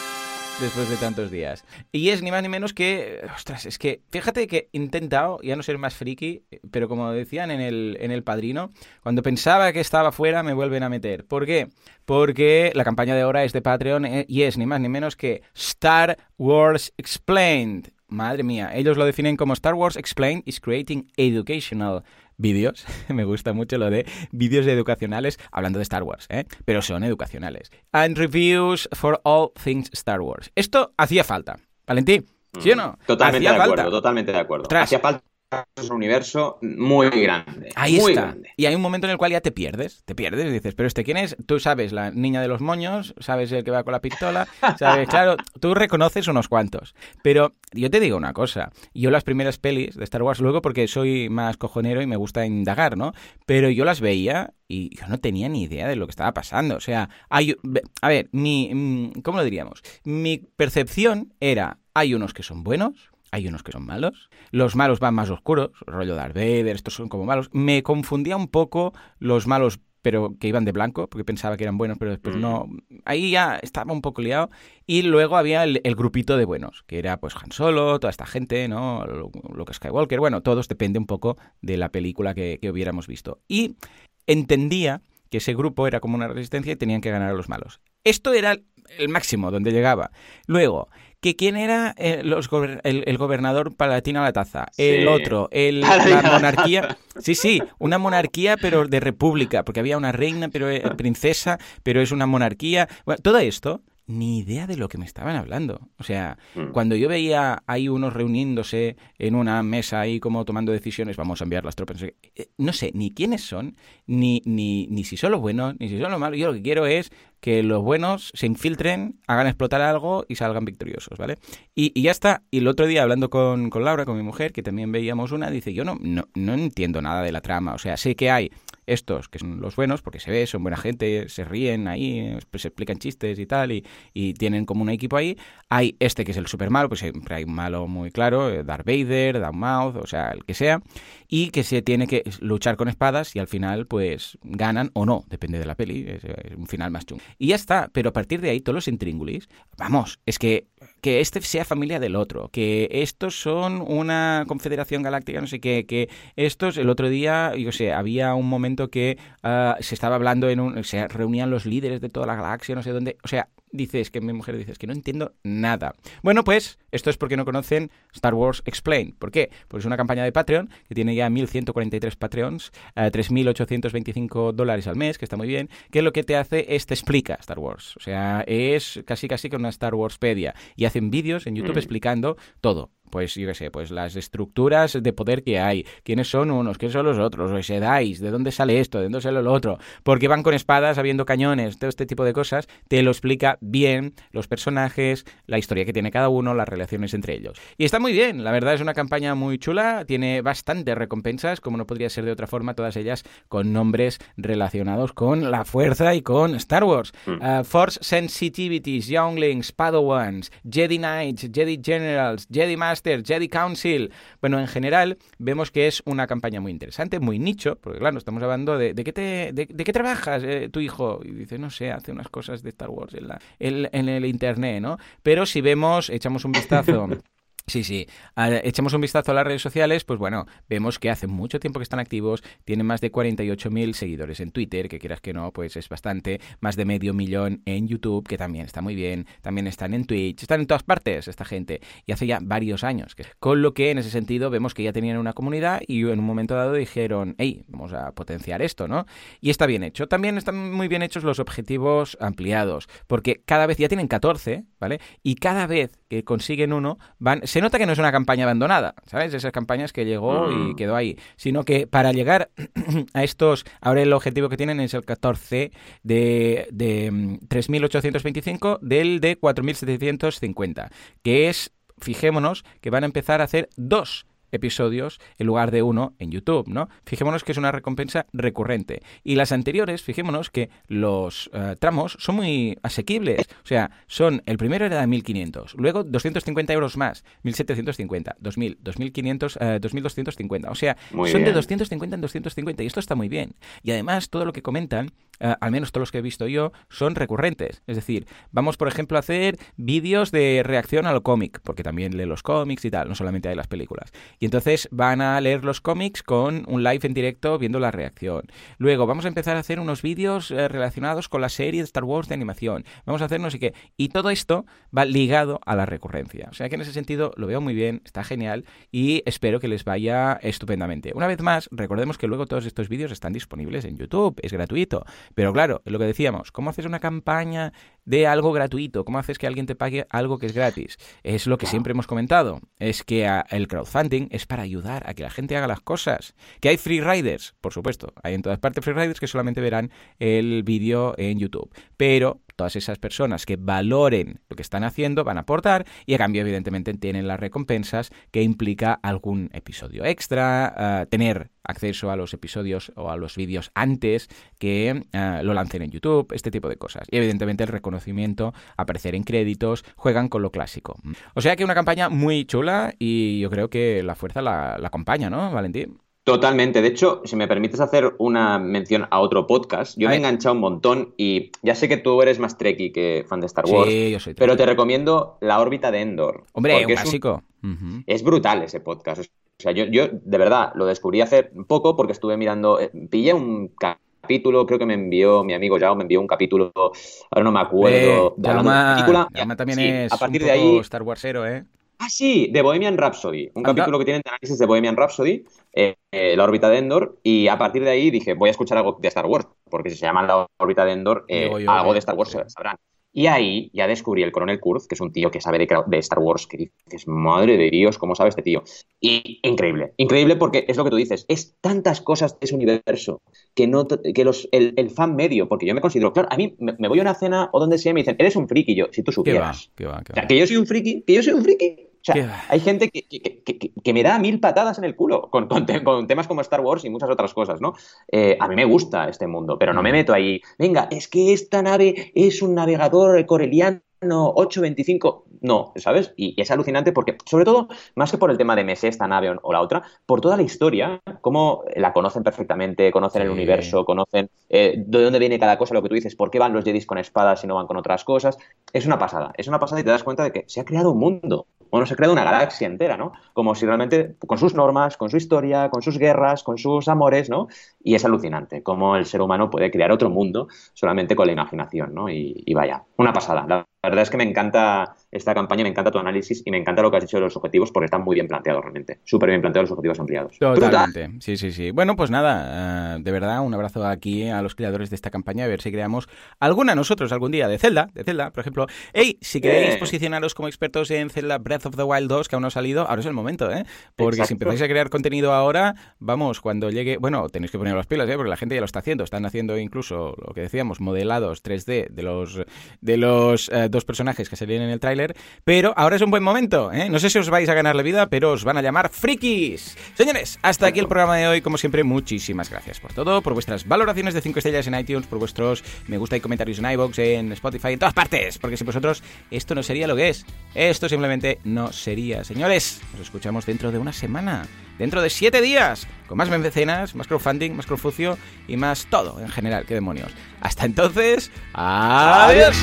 después de tantos días. Y es ni más ni menos que, ostras, es que fíjate que he intentado ya no ser más friki, pero como decían en el, en el Padrino, cuando pensaba que estaba fuera me vuelven a meter. ¿Por qué? Porque la campaña de ahora es de Patreon eh, y es ni más ni menos que Star Wars Explained. Madre mía, ellos lo definen como Star Wars Explained is creating educational vídeos. <laughs> Me gusta mucho lo de vídeos educacionales hablando de Star Wars, ¿eh? pero son educacionales. And reviews for all things Star Wars. Esto hacía falta. Valentín, ¿sí o no? Totalmente hacía de acuerdo, falta. totalmente de acuerdo. Hacía falta es un universo muy grande. Ahí muy está. grande. Y hay un momento en el cual ya te pierdes. Te pierdes y dices, pero este quién es? Tú sabes la niña de los moños, sabes el que va con la pistola, sabes, <laughs> claro, tú reconoces unos cuantos. Pero yo te digo una cosa. Yo las primeras pelis de Star Wars, luego porque soy más cojonero y me gusta indagar, ¿no? Pero yo las veía y yo no tenía ni idea de lo que estaba pasando. O sea, hay, a ver, mi, mm, ¿cómo lo diríamos? Mi percepción era, hay unos que son buenos, hay unos que son malos. Los malos van más oscuros, rollo Darth Vader, estos son como malos. Me confundía un poco los malos, pero que iban de blanco, porque pensaba que eran buenos, pero después Mm. no. Ahí ya estaba un poco liado. Y luego había el, el grupito de buenos, que era pues Han Solo, toda esta gente, ¿no? Luke Skywalker, bueno, todos depende un poco de la película que, que hubiéramos visto. Y entendía que ese grupo era como una resistencia y tenían que ganar a los malos. Esto era el máximo donde llegaba. Luego, que quién era eh, los gober- el, el gobernador palatino a la taza, el otro, el, <laughs> la monarquía. Sí, sí, una monarquía pero de república, porque había una reina, pero eh, princesa, pero es una monarquía. Bueno, todo esto ni idea de lo que me estaban hablando. O sea, Mm. cuando yo veía ahí unos reuniéndose en una mesa ahí como tomando decisiones, vamos a enviar las tropas, no sé, eh, no sé ni quiénes son, ni, ni, ni si son los buenos, ni si son los malos. Yo lo que quiero es que los buenos se infiltren, hagan explotar algo y salgan victoriosos, ¿vale? Y, y ya está. Y el otro día hablando con, con Laura, con mi mujer, que también veíamos una, dice, yo no, no, no entiendo nada de la trama. O sea, sé que hay estos que son los buenos, porque se ve, son buena gente, se ríen ahí, pues, se explican chistes y tal, y, y tienen como un equipo ahí. Hay este que es el super malo, pues siempre hay un malo muy claro, eh, Darth Vader, Mouth, o sea, el que sea, y que se tiene que luchar con espadas y al final pues ganan o no, depende de la peli, es, es un final más chungo. Y ya está, pero a partir de ahí todos los intríngulis, vamos, es que que este sea familia del otro, que estos son una confederación galáctica, no sé qué, que estos, el otro día, yo sé, había un momento que uh, se estaba hablando en un, se reunían los líderes de toda la galaxia, no sé dónde, o sea, dices que mi mujer dice que no entiendo nada. Bueno, pues esto es porque no conocen Star Wars Explain. ¿Por qué? Pues es una campaña de Patreon que tiene ya 1.143 Patreons, uh, 3.825 dólares al mes, que está muy bien, que lo que te hace es te explica Star Wars. O sea, es casi casi con una Star Warspedia. Y hacen vídeos en YouTube mm. explicando todo pues yo qué sé, pues las estructuras de poder que hay, quiénes son unos, quiénes son los otros, los Sedais, de dónde sale esto, de dónde sale lo otro, porque van con espadas, habiendo cañones, todo este tipo de cosas, te lo explica bien los personajes, la historia que tiene cada uno, las relaciones entre ellos. Y está muy bien, la verdad es una campaña muy chula, tiene bastantes recompensas, como no podría ser de otra forma, todas ellas con nombres relacionados con la fuerza y con Star Wars. Mm. Uh, Force Sensitivities, Younglings, Padawans, Jedi Knights, Jedi Generals, Jedi Masters, Jedi Council. Bueno, en general vemos que es una campaña muy interesante, muy nicho, porque claro, estamos hablando de, de qué te, de, qué trabajas eh, tu hijo. Y dice, no sé, hace unas cosas de Star Wars en, la, en el internet, ¿no? Pero si vemos, echamos un vistazo. <laughs> Sí, sí. Echamos un vistazo a las redes sociales, pues bueno, vemos que hace mucho tiempo que están activos, tienen más de 48.000 seguidores en Twitter, que quieras que no, pues es bastante, más de medio millón en YouTube, que también está muy bien, también están en Twitch, están en todas partes esta gente, y hace ya varios años. Con lo que en ese sentido vemos que ya tenían una comunidad y en un momento dado dijeron, hey, vamos a potenciar esto, ¿no? Y está bien hecho. También están muy bien hechos los objetivos ampliados, porque cada vez ya tienen 14, ¿vale? Y cada vez que consiguen uno, van... Se nota que no es una campaña abandonada, ¿sabes? Esas campañas que llegó Mm. y quedó ahí, sino que para llegar <clears throat> a estos, ahora el objetivo que tienen es el 14 de, de mm, 3.825 del de 4.750, que es, fijémonos, que van a empezar a hacer dos episodios en lugar de uno en YouTube, ¿no? Fijémonos que es una recompensa recurrente. Y las anteriores, fijémonos que los uh, tramos son muy asequibles. O sea, son, el primero era de 1.500, luego 250 euros más, 1.750, 2.000, 2.500, uh, 2.250. O sea, muy son bien. de 250 en 250 y esto está muy bien. Y además, todo lo que comentan, uh, al menos todos los que he visto yo, son recurrentes. Es decir, vamos, por ejemplo, a hacer vídeos de reacción al cómic, porque también lee los cómics y tal, no solamente hay las películas. Y entonces van a leer los cómics con un live en directo viendo la reacción. Luego vamos a empezar a hacer unos vídeos eh, relacionados con la serie de Star Wars de animación. Vamos a hacer no sé qué. Y todo esto va ligado a la recurrencia. O sea que en ese sentido lo veo muy bien, está genial y espero que les vaya estupendamente. Una vez más, recordemos que luego todos estos vídeos están disponibles en YouTube, es gratuito. Pero claro, lo que decíamos, ¿cómo haces una campaña de algo gratuito? ¿Cómo haces que alguien te pague algo que es gratis? Es lo que siempre hemos comentado, es que el crowdfunding es para ayudar a que la gente haga las cosas. ¿Que hay free riders? Por supuesto, hay en todas partes free riders que solamente verán el vídeo en YouTube. Pero todas esas personas que valoren lo que están haciendo van a aportar y a cambio evidentemente tienen las recompensas que implica algún episodio extra, uh, tener acceso a los episodios o a los vídeos antes que uh, lo lancen en YouTube, este tipo de cosas. Y evidentemente el reconocimiento, aparecer en créditos, juegan con lo clásico. O sea que una campaña muy chula y yo creo que la fuerza la acompaña, ¿no, Valentín? Totalmente. De hecho, si me permites hacer una mención a otro podcast, yo me he enganchado un montón y ya sé que tú eres más trekkie que fan de Star Wars, sí, yo soy pero te recomiendo La órbita de Endor. Hombre, un es clásico. Un, uh -huh. Es brutal ese podcast. O sea, yo, yo de verdad lo descubrí hace poco porque estuve mirando, eh, pillé un capítulo, creo que me envió mi amigo Jao, me envió un capítulo, ahora no me acuerdo. Eh, Jaume, película. Jaume también sí, es a partir de ahí Star Warsero, ¿eh? Ah, sí, de Bohemian Rhapsody. Un capítulo que tienen de análisis de Bohemian Rhapsody, eh, eh, la órbita de Endor, y a partir de ahí dije, voy a escuchar algo de Star Wars, porque si se llama la órbita de Endor, eh, algo de Star Wars sabrán. Y ahí ya descubrí el Coronel Kurz, que es un tío que sabe de, Star Wars, que dices, madre de Dios, ¿cómo sabe este tío? Y increíble, increíble porque es lo que tú dices, es tantas cosas de ese universo que no que los, el, fan medio, porque yo me considero, claro, a mí me, voy a una cena o donde sea y me dicen, eres un friki, yo, si tú supieras. ¿Qué va, O sea, que yo soy un friki, que yo soy un friki. O sea, hay gente que, que, me da mil patadas en el culo con, con, temas como Star Wars y muchas otras cosas, ¿no? Eh, a mí me gusta este mundo, pero no me mm. meto ahí. Venga, es que esta nave es un navegador coreliano 825, no, ¿sabes? Y, es alucinante porque, sobre todo, más que por el tema de MS, esta nave o, la otra, por toda la historia, cómo la conocen perfectamente, conocen el universo, conocen eh, de dónde viene cada cosa, lo que tú dices, por qué van los Jedis con espadas y no van con otras cosas. Es una pasada, es una pasada y te das cuenta de que se ha creado un mundo, bueno, se ha creado una galaxia entera, ¿no? Como si realmente, con sus normas, con su historia, con sus guerras, con sus amores, ¿no? Y es alucinante cómo el ser humano puede crear otro mundo solamente con la imaginación, ¿no? Y, vaya, una pasada. Verdad es que me encanta esta campaña, me encanta tu análisis y me encanta lo que has dicho de los objetivos porque están muy bien planteados realmente. Súper bien planteados los objetivos ampliados. Totalmente. Sí, sí, sí. Bueno, pues nada, eh, de verdad, un abrazo aquí a los creadores de esta campaña, a ver si creamos alguna nosotros algún día de Zelda, de Zelda, por ejemplo. Hey, si queréis posicionaros como expertos en Zelda Breath of the Wild 2, que aún no ha salido, ahora es el momento, ¿eh? Porque si empezáis a crear contenido ahora, vamos, cuando llegue, bueno, tenéis que poner las pilas, ¿eh? Porque la gente ya lo está haciendo, están haciendo incluso lo que decíamos, modelados 3D de los de los eh, dos personajes que salían en el tráiler, pero ahora es un buen momento, ¿eh? No sé si os vais a ganar la vida, pero os van a llamar frikis. Señores, hasta aquí el programa de hoy. Como siempre, muchísimas gracias por todo, por vuestras valoraciones de 5 estrellas en iTunes, por vuestros me gusta y comentarios en iBox, en Spotify, en todas partes. Porque sin vosotros esto no sería lo que es. Esto simplemente no sería. Señores, nos escuchamos dentro de una semana. Dentro de 7 días. Con más mecenas, más crowdfunding, más crowdfucio y más todo en general. ¡Qué demonios! Hasta entonces, adiós.